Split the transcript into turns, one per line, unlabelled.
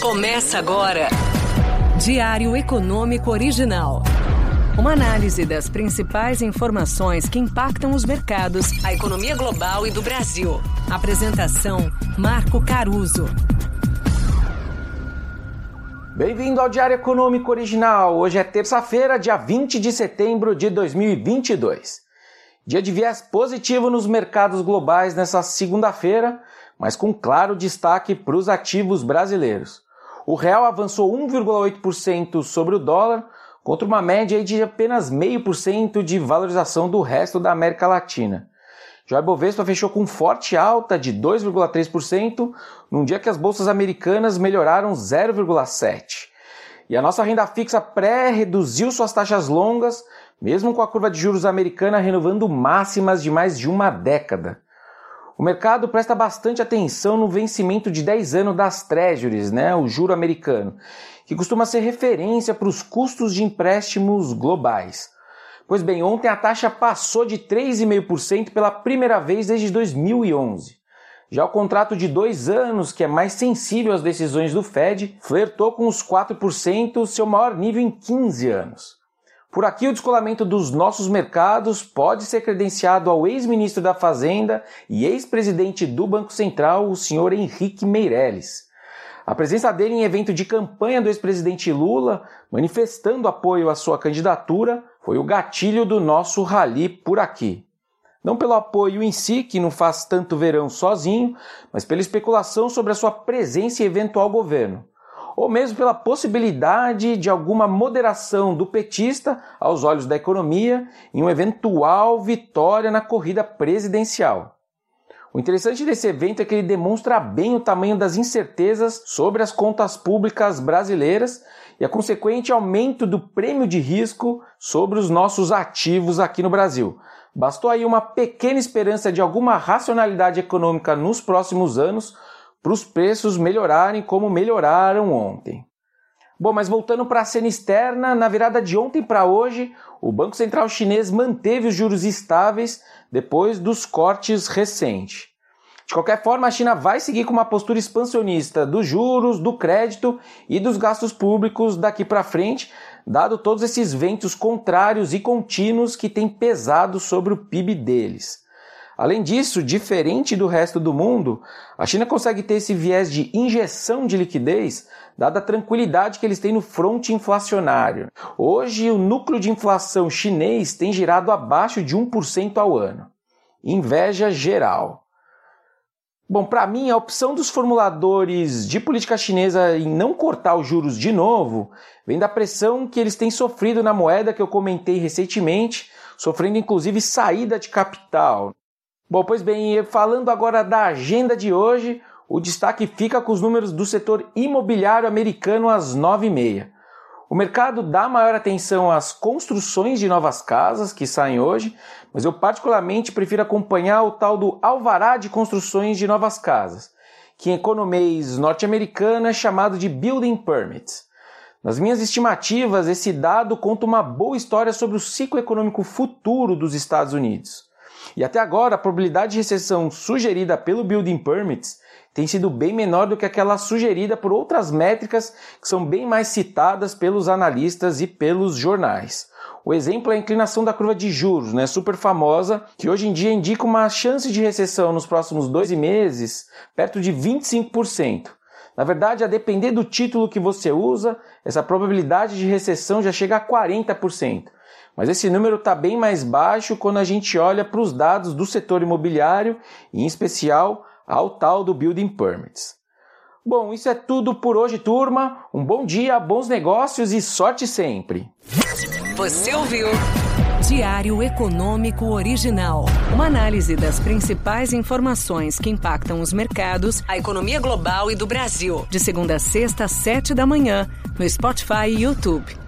Começa agora. Diário Econômico Original. Uma análise das principais informações que impactam os mercados, a economia global e do Brasil. Apresentação: Marco Caruso.
Bem-vindo ao Diário Econômico Original. Hoje é terça-feira, dia 20 de setembro de 2022. Dia de viés positivo nos mercados globais nessa segunda-feira, mas com claro destaque para os ativos brasileiros. O real avançou 1,8% sobre o dólar, contra uma média de apenas 0,5% de valorização do resto da América Latina. Já Bovespa fechou com forte alta de 2,3%, num dia que as bolsas americanas melhoraram 0,7%. E a nossa renda fixa pré reduziu suas taxas longas, mesmo com a curva de juros americana renovando máximas de mais de uma década. O mercado presta bastante atenção no vencimento de 10 anos das treasuries, né, o juro americano, que costuma ser referência para os custos de empréstimos globais. Pois bem, ontem a taxa passou de 3,5% pela primeira vez desde 2011. Já o contrato de dois anos, que é mais sensível às decisões do Fed, flertou com os 4%, seu maior nível em 15 anos. Por aqui, o descolamento dos nossos mercados pode ser credenciado ao ex-ministro da Fazenda e ex-presidente do Banco Central, o senhor Henrique Meirelles. A presença dele em evento de campanha do ex-presidente Lula, manifestando apoio à sua candidatura, foi o gatilho do nosso rally por aqui. Não pelo apoio em si, que não faz tanto verão sozinho, mas pela especulação sobre a sua presença em eventual governo ou mesmo pela possibilidade de alguma moderação do petista aos olhos da economia em uma eventual vitória na corrida presidencial. O interessante desse evento é que ele demonstra bem o tamanho das incertezas sobre as contas públicas brasileiras e a consequente aumento do prêmio de risco sobre os nossos ativos aqui no Brasil. Bastou aí uma pequena esperança de alguma racionalidade econômica nos próximos anos para os preços melhorarem como melhoraram ontem. Bom, mas voltando para a cena externa, na virada de ontem para hoje, o Banco Central Chinês manteve os juros estáveis depois dos cortes recentes. De qualquer forma, a China vai seguir com uma postura expansionista dos juros, do crédito e dos gastos públicos daqui para frente, dado todos esses ventos contrários e contínuos que têm pesado sobre o PIB deles. Além disso, diferente do resto do mundo, a China consegue ter esse viés de injeção de liquidez, dada a tranquilidade que eles têm no fronte inflacionário. Hoje, o núcleo de inflação chinês tem girado abaixo de 1% ao ano. Inveja geral. Bom, para mim, a opção dos formuladores de política chinesa em não cortar os juros de novo vem da pressão que eles têm sofrido na moeda que eu comentei recentemente, sofrendo inclusive saída de capital. Bom, pois bem, falando agora da agenda de hoje, o destaque fica com os números do setor imobiliário americano às 9h30. O mercado dá maior atenção às construções de novas casas que saem hoje, mas eu particularmente prefiro acompanhar o tal do alvará de construções de novas casas, que em economês norte-americano é chamado de Building Permits. Nas minhas estimativas, esse dado conta uma boa história sobre o ciclo econômico futuro dos Estados Unidos. E até agora, a probabilidade de recessão sugerida pelo Building Permits tem sido bem menor do que aquela sugerida por outras métricas que são bem mais citadas pelos analistas e pelos jornais. O exemplo é a inclinação da curva de juros, né, super famosa, que hoje em dia indica uma chance de recessão nos próximos 12 meses perto de 25%. Na verdade, a depender do título que você usa, essa probabilidade de recessão já chega a 40%. Mas esse número está bem mais baixo quando a gente olha para os dados do setor imobiliário, em especial ao tal do Building Permits. Bom, isso é tudo por hoje, turma. Um bom dia, bons negócios e sorte sempre.
Você ouviu? Diário Econômico Original. Uma análise das principais informações que impactam os mercados, a economia global e do Brasil. De segunda a sexta, às sete da manhã, no Spotify e YouTube.